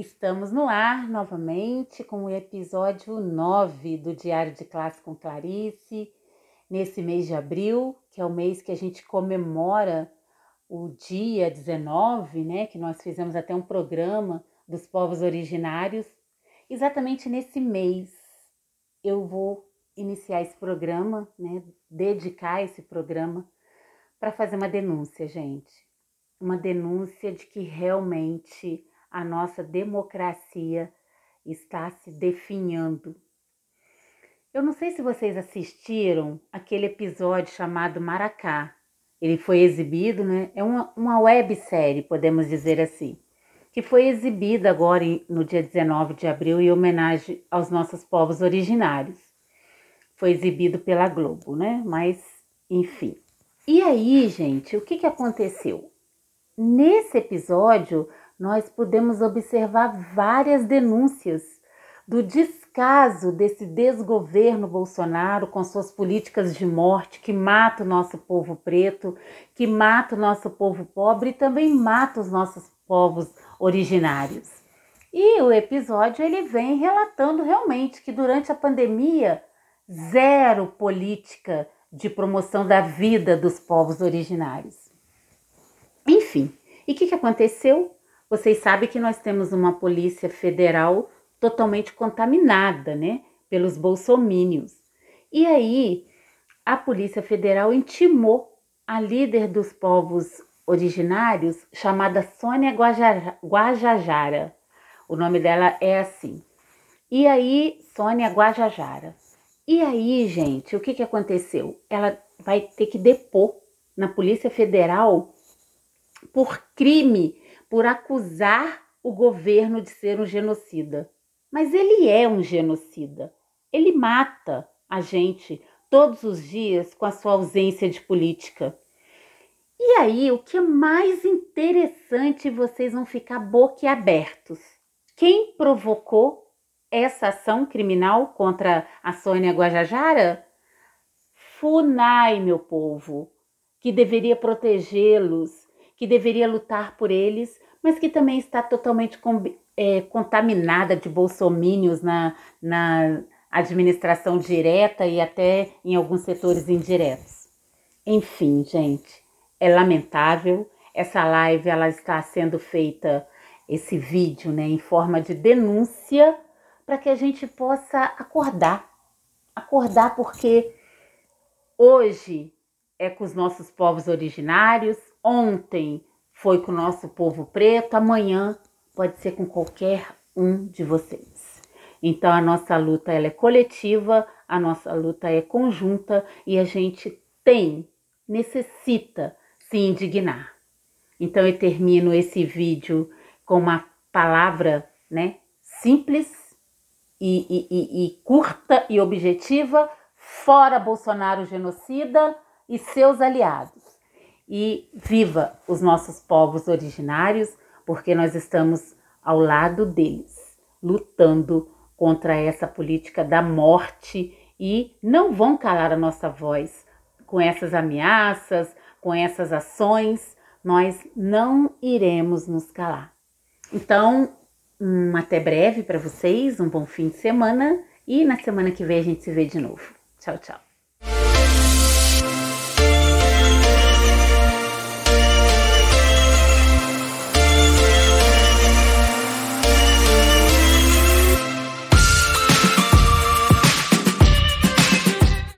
Estamos no ar novamente com o episódio 9 do Diário de Classe com Clarice, nesse mês de abril, que é o mês que a gente comemora o dia 19, né, que nós fizemos até um programa dos povos originários. Exatamente nesse mês eu vou iniciar esse programa, né, dedicar esse programa para fazer uma denúncia, gente. Uma denúncia de que realmente a nossa democracia está se definhando. Eu não sei se vocês assistiram aquele episódio chamado Maracá. Ele foi exibido, né? É uma, uma websérie, podemos dizer assim, que foi exibida agora no dia 19 de abril em homenagem aos nossos povos originários. Foi exibido pela Globo, né? Mas, enfim. E aí, gente, o que, que aconteceu? Nesse episódio, nós podemos observar várias denúncias do descaso desse desgoverno Bolsonaro com suas políticas de morte que mata o nosso povo preto, que mata o nosso povo pobre e também mata os nossos povos originários. E o episódio ele vem relatando realmente que durante a pandemia zero política de promoção da vida dos povos originários. Enfim, e o que, que aconteceu? Vocês sabem que nós temos uma polícia federal totalmente contaminada, né, pelos bolsomínios. E aí, a Polícia Federal intimou a líder dos povos originários, chamada Sônia Guajajara. O nome dela é assim. E aí, Sônia Guajajara e aí, gente, o que, que aconteceu? Ela vai ter que depor na Polícia Federal por crime, por acusar o governo de ser um genocida. Mas ele é um genocida. Ele mata a gente todos os dias com a sua ausência de política. E aí, o que é mais interessante, vocês vão ficar boquiabertos. Quem provocou essa ação criminal contra a Sônia Guajajara? FUNAI, meu povo, que deveria protegê-los, que deveria lutar por eles, mas que também está totalmente é, contaminada de bolsomínios na, na administração direta e até em alguns setores indiretos. Enfim, gente, é lamentável. Essa live ela está sendo feita, esse vídeo, né, em forma de denúncia para que a gente possa acordar. Acordar porque hoje é com os nossos povos originários, ontem foi com o nosso povo preto, amanhã pode ser com qualquer um de vocês. Então a nossa luta ela é coletiva, a nossa luta é conjunta e a gente tem, necessita se indignar. Então eu termino esse vídeo com uma palavra, né, simples e, e, e, curta e objetiva, fora Bolsonaro genocida e seus aliados. E viva os nossos povos originários, porque nós estamos ao lado deles, lutando contra essa política da morte e não vão calar a nossa voz com essas ameaças, com essas ações, nós não iremos nos calar. Então, um até breve para vocês, um bom fim de semana e na semana que vem a gente se vê de novo. Tchau, tchau.